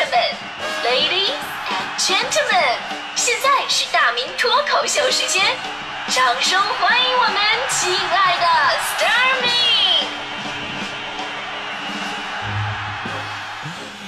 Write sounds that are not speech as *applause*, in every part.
们，Ladies and Gentlemen，现在是大明脱口秀时间，掌声欢迎我们亲爱的 s t a r m y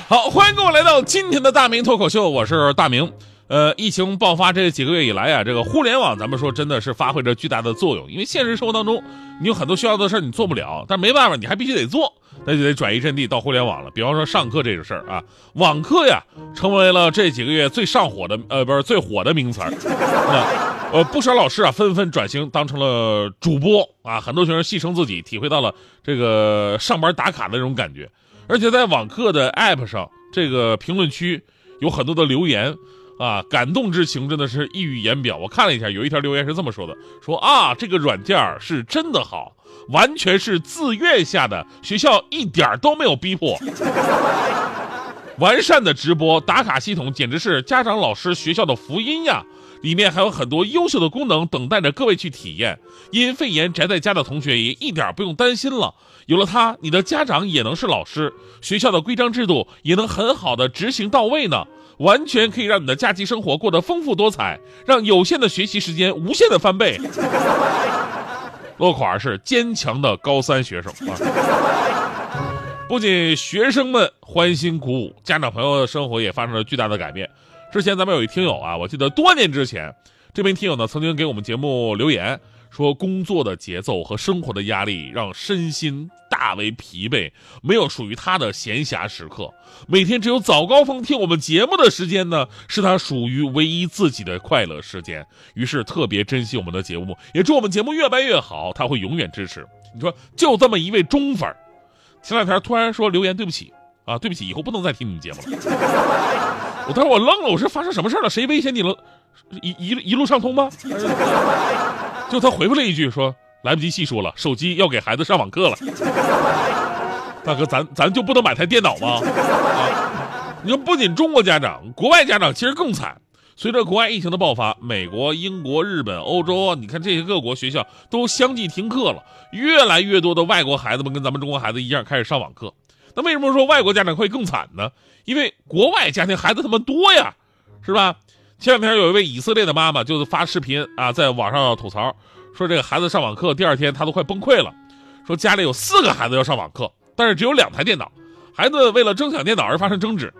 好，欢迎各位来到今天的大明脱口秀，我是大明。呃，疫情爆发这几个月以来啊，这个互联网咱们说真的是发挥着巨大的作用。因为现实生活当中，你有很多需要的事儿你做不了，但没办法，你还必须得做，那就得转移阵地到互联网了。比方说上课这个事儿啊，网课呀，成为了这几个月最上火的呃，不是最火的名词儿。那呃，不少老师啊纷纷转型当成了主播啊，很多学生戏称自己体会到了这个上班打卡的那种感觉。而且在网课的 app 上，这个评论区有很多的留言。啊，感动之情真的是溢于言表。我看了一下，有一条留言是这么说的：说啊，这个软件是真的好，完全是自愿下的，学校一点都没有逼迫。*laughs* 完善的直播打卡系统简直是家长、老师、学校的福音呀！里面还有很多优秀的功能等待着各位去体验。因肺炎宅在家的同学也一点不用担心了，有了它，你的家长也能是老师，学校的规章制度也能很好的执行到位呢。完全可以让你的假期生活过得丰富多彩，让有限的学习时间无限的翻倍。*laughs* 落款是坚强的高三学生啊！不仅学生们欢欣鼓舞，家长朋友的生活也发生了巨大的改变。之前咱们有一听友啊，我记得多年之前，这名听友呢曾经给我们节目留言。说工作的节奏和生活的压力让身心大为疲惫，没有属于他的闲暇时刻。每天只有早高峰听我们节目的时间呢，是他属于唯一自己的快乐时间。于是特别珍惜我们的节目，也祝我们节目越办越好。他会永远支持。你说就这么一位忠粉，前两天突然说留言对不起啊，对不起，以后不能再听你们节目了。我当时我愣了，我说发生什么事了？谁威胁你了？一一一路上通吗？就他回复了一句说：“来不及细说了，手机要给孩子上网课了。*laughs* ”大哥，咱咱就不能买台电脑吗？啊！你说不仅中国家长，国外家长其实更惨。随着国外疫情的爆发，美国、英国、日本、欧洲，你看这些各国学校都相继停课了，越来越多的外国孩子们跟咱们中国孩子一样开始上网课。那为什么说外国家长会更惨呢？因为国外家庭孩子他们多呀，是吧？前两天有一位以色列的妈妈就是发视频啊，在网上吐槽说，这个孩子上网课第二天她都快崩溃了，说家里有四个孩子要上网课，但是只有两台电脑，孩子为了争抢电脑而发生争执，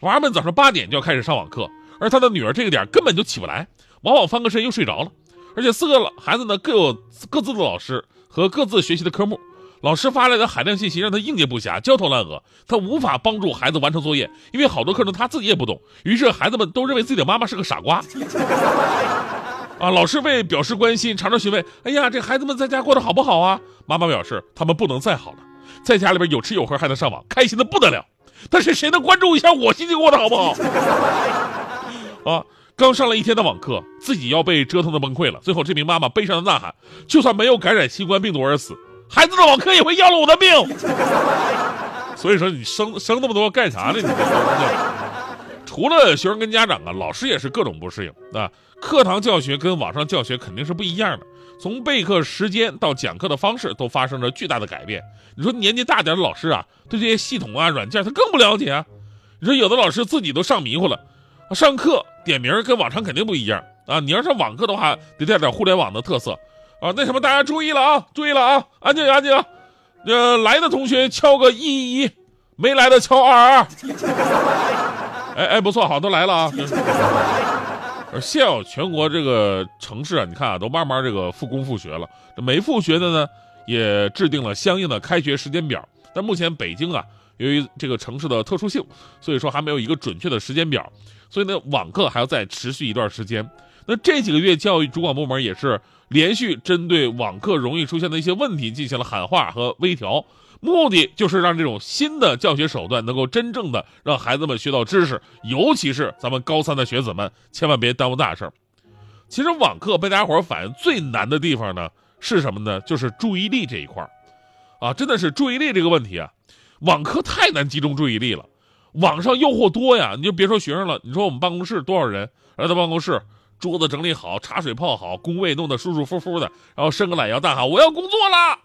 娃们早上八点就要开始上网课，而他的女儿这个点根本就起不来，往往翻个身又睡着了，而且四个孩子呢各有各自的老师和各自学习的科目。老师发来的海量信息让他应接不暇，焦头烂额，他无法帮助孩子完成作业，因为好多课程他自己也不懂。于是孩子们都认为自己的妈妈是个傻瓜。啊，老师为表示关心，常常询问：“哎呀，这孩子们在家过得好不好啊？”妈妈表示：“他们不能再好了，在家里边有吃有喝还能上网，开心的不得了。但是谁能关注一下我心情过得好不好？”啊，刚上了一天的网课，自己要被折腾的崩溃了。最后，这名妈妈悲伤的呐喊：“就算没有感染新冠病毒而死。”孩子的网课也会要了我的命，*laughs* 所以说你生生那么多干啥呢？你除了学生跟家长啊，老师也是各种不适应啊。课堂教学跟网上教学肯定是不一样的，从备课时间到讲课的方式都发生了巨大的改变。你说年纪大点的老师啊，对这些系统啊、软件他更不了解啊。你说有的老师自己都上迷糊了，上课点名跟往常肯定不一样啊。你要上网课的话，得带点互联网的特色。啊，那什么，大家注意了啊！注意了啊！安静，安静。呃，来的同学敲个一一一，没来的敲二二二。哎哎，不错，好，都来了啊。而现有全国这个城市啊，你看啊，都慢慢这个复工复学了。这没复学的呢，也制定了相应的开学时间表。但目前北京啊，由于这个城市的特殊性，所以说还没有一个准确的时间表。所以呢，网课还要再持续一段时间。那这几个月，教育主管部门也是。连续针对网课容易出现的一些问题进行了喊话和微调，目的就是让这种新的教学手段能够真正的让孩子们学到知识，尤其是咱们高三的学子们，千万别耽误大事儿其实网课被大家伙反映最难的地方呢是什么呢？就是注意力这一块儿啊，真的是注意力这个问题啊，网课太难集中注意力了，网上诱惑多呀，你就别说学生了，你说我们办公室多少人来到办公室。桌子整理好，茶水泡好，工位弄得舒舒服服的，然后伸个懒腰，大喊我要工作了。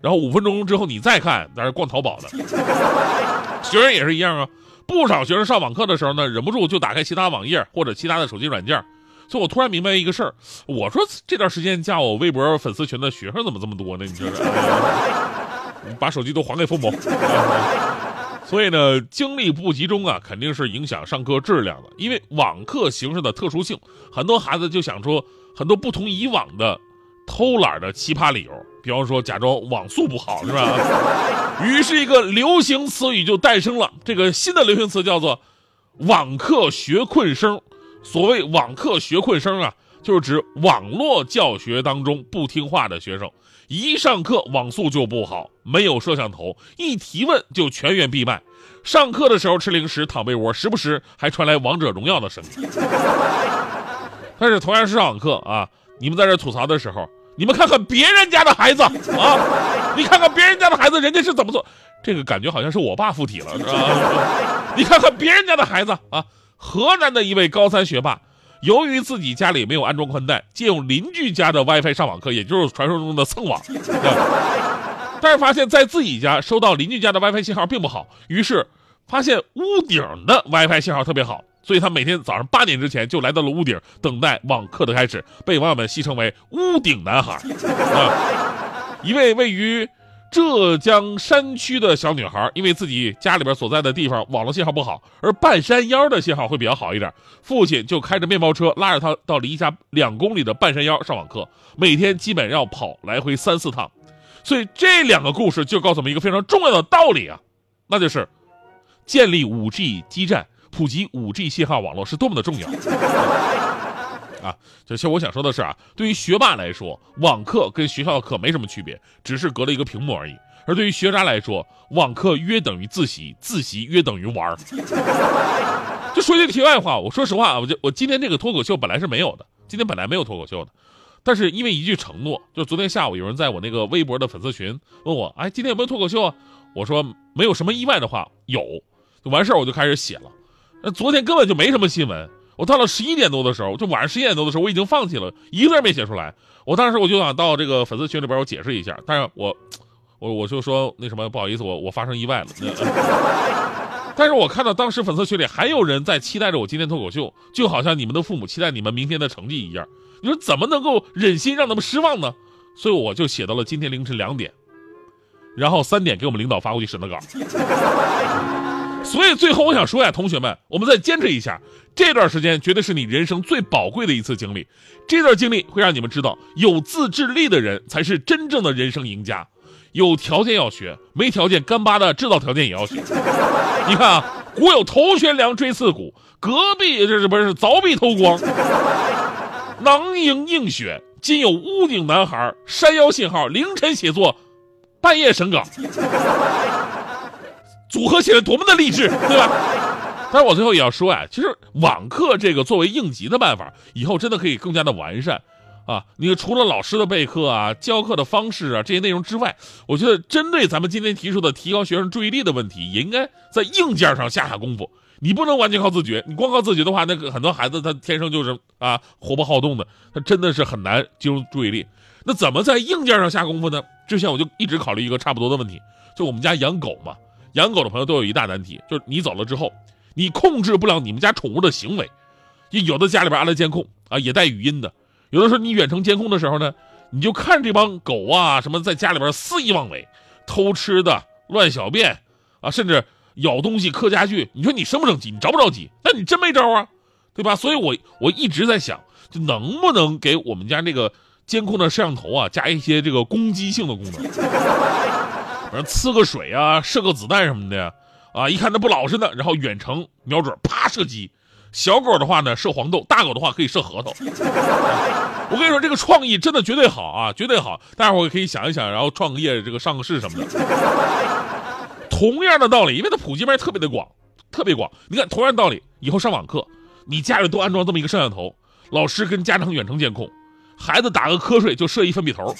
然后五分钟之后你再看，在这逛淘宝的 *laughs* 学生也是一样啊，不少学生上网课的时候呢，忍不住就打开其他网页或者其他的手机软件。所以我突然明白一个事儿，我说这段时间加我微博粉丝群的学生怎么这么多呢？你说说，*laughs* 把手机都还给父母。*laughs* 所以呢，精力不集中啊，肯定是影响上课质量的。因为网课形式的特殊性，很多孩子就想出很多不同以往的偷懒的奇葩理由，比方说假装网速不好，是吧？*laughs* 于是，一个流行词语就诞生了。这个新的流行词叫做“网课学困生”。所谓网课学困生啊，就是指网络教学当中不听话的学生，一上课网速就不好，没有摄像头，一提问就全员闭麦，上课的时候吃零食躺被窝，时不时还传来王者荣耀的声音。但是同样是上网课啊，你们在这吐槽的时候，你们看看别人家的孩子啊，你看看别人家的孩子，人家是怎么做？这个感觉好像是我爸附体了，是吧？你看看别人家的孩子啊。河南的一位高三学霸，由于自己家里没有安装宽带，借用邻居家的 WiFi 上网课，也就是传说中的蹭网。但是发现，在自己家收到邻居家的 WiFi 信号并不好，于是发现屋顶的 WiFi 信号特别好，所以他每天早上八点之前就来到了屋顶，等待网课的开始，被网友们戏称为“屋顶男孩”。啊，一位位于。浙江山区的小女孩，因为自己家里边所在的地方网络信号不好，而半山腰的信号会比较好一点，父亲就开着面包车拉着她到离家两公里的半山腰上网课，每天基本要跑来回三四趟。所以这两个故事就告诉我们一个非常重要的道理啊，那就是建立 5G 基站、普及 5G 信号网络是多么的重要。啊，就其实我想说的是啊，对于学霸来说，网课跟学校的课没什么区别，只是隔了一个屏幕而已；而对于学渣来说，网课约等于自习，自习约等于玩儿。*laughs* 就说句题外话，我说实话啊，我就我今天这个脱口秀本来是没有的，今天本来没有脱口秀的，但是因为一句承诺，就昨天下午有人在我那个微博的粉丝群问我，哎，今天有没有脱口秀啊？我说没有什么意外的话有，就完事儿我就开始写了。那昨天根本就没什么新闻。我到了十一点多的时候，就晚上十一点多的时候，我已经放弃了，一个字没写出来。我当时我就想到这个粉丝群里边，我解释一下，但是我，我我就说那什么，不好意思，我我发生意外了。*laughs* 但是我看到当时粉丝群里还有人在期待着我今天脱口秀，就好像你们的父母期待你们明天的成绩一样。你说怎么能够忍心让他们失望呢？所以我就写到了今天凌晨两点，然后三点给我们领导发过去审的稿。*laughs* 所以最后我想说呀，同学们，我们再坚持一下，这段时间绝对是你人生最宝贵的一次经历。这段经历会让你们知道，有自制力的人才是真正的人生赢家。有条件要学，没条件干巴的制造条件也要学。*laughs* 你看啊，古有头悬梁锥刺股，隔壁这是不是凿壁偷光？囊萤映雪，今有屋顶男孩，山腰信号，凌晨写作，半夜审稿。组合起来多么的励志，对吧？但是我最后也要说呀，其实网课这个作为应急的办法，以后真的可以更加的完善，啊，你除了老师的备课啊、教课的方式啊这些内容之外，我觉得针对咱们今天提出的提高学生注意力的问题，也应该在硬件上下下功夫。你不能完全靠自觉，你光靠自觉的话，那个很多孩子他天生就是啊活泼好动的，他真的是很难集中注意力。那怎么在硬件上下功夫呢？之前我就一直考虑一个差不多的问题，就我们家养狗嘛。养狗的朋友都有一大难题，就是你走了之后，你控制不了你们家宠物的行为。就有的家里边安了监控啊，也带语音的。有的时候你远程监控的时候呢，你就看这帮狗啊什么在家里边肆意妄为，偷吃的、乱小便啊，甚至咬东西、磕家具。你说你生不生气？你着不着急？那你真没招啊，对吧？所以我我一直在想，就能不能给我们家这个监控的摄像头啊加一些这个攻击性的功能。*laughs* 反正呲个水啊，射个子弹什么的，啊，啊一看他不老实呢，然后远程瞄准，啪射击。小狗的话呢，射黄豆；大狗的话可以射核桃。*laughs* 我跟你说，这个创意真的绝对好啊，绝对好。大家伙可以想一想，然后创业，这个上个市什么的。同样的道理，因为它普及面特别的广，特别广。你看，同样道理，以后上网课，你家里都安装这么一个摄像头，老师跟家长远程监控，孩子打个瞌睡就射一粉笔头。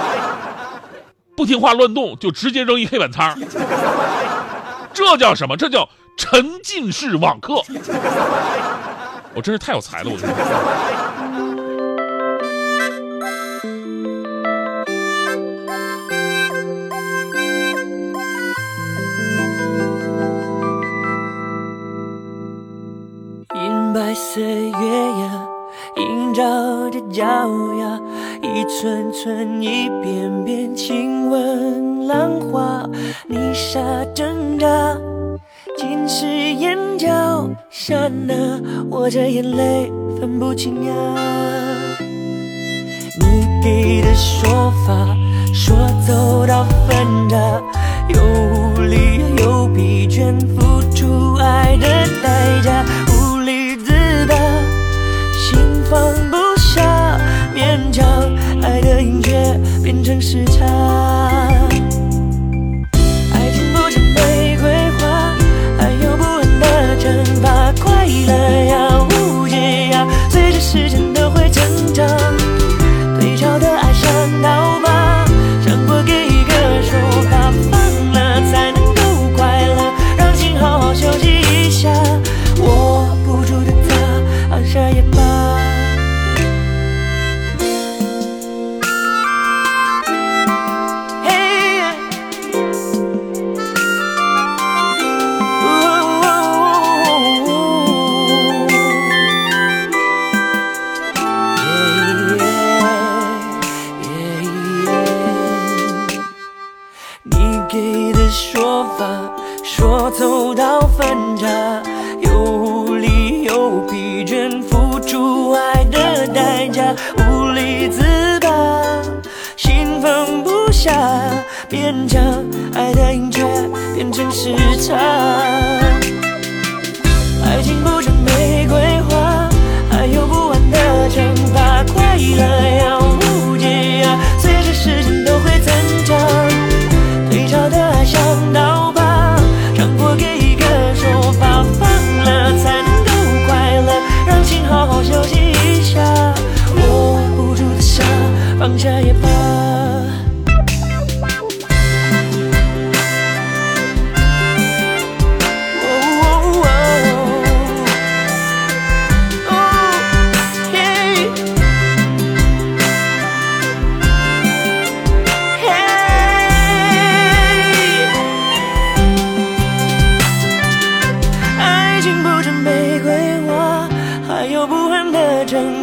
*laughs* 不听话乱动，就直接扔一黑板擦这叫什么？这叫沉浸式网课。*laughs* 我真是太有才了，我。片白色月牙，映照着脚丫，一寸寸，一遍遍，亲吻浪花，泥沙挣扎，浸湿眼角，刹那，我这眼泪分不清呀。你给的说法，说走到分爱的瘾却变成时差。爱情不止玫瑰花，还有不完的惩罚，快乐呀，无解呀，随着时间都会增长。退潮的爱像刀疤，让过给一个说法，放了才能够快乐，让心好好休息一下。握不住的沙，放下也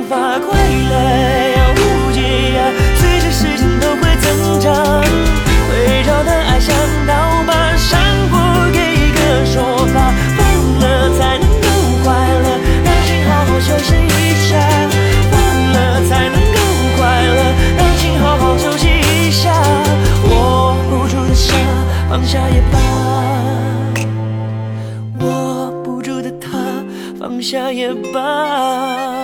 惩罚。快乐呀，无解呀，随着时间都会增长。退潮的爱像刀疤，伤过给一个说法，放了才能够快乐，让心好好休息一下。放了才能够快乐，让心好好休息一下。握不住的沙，放下也罢。握不住的他，放下也罢。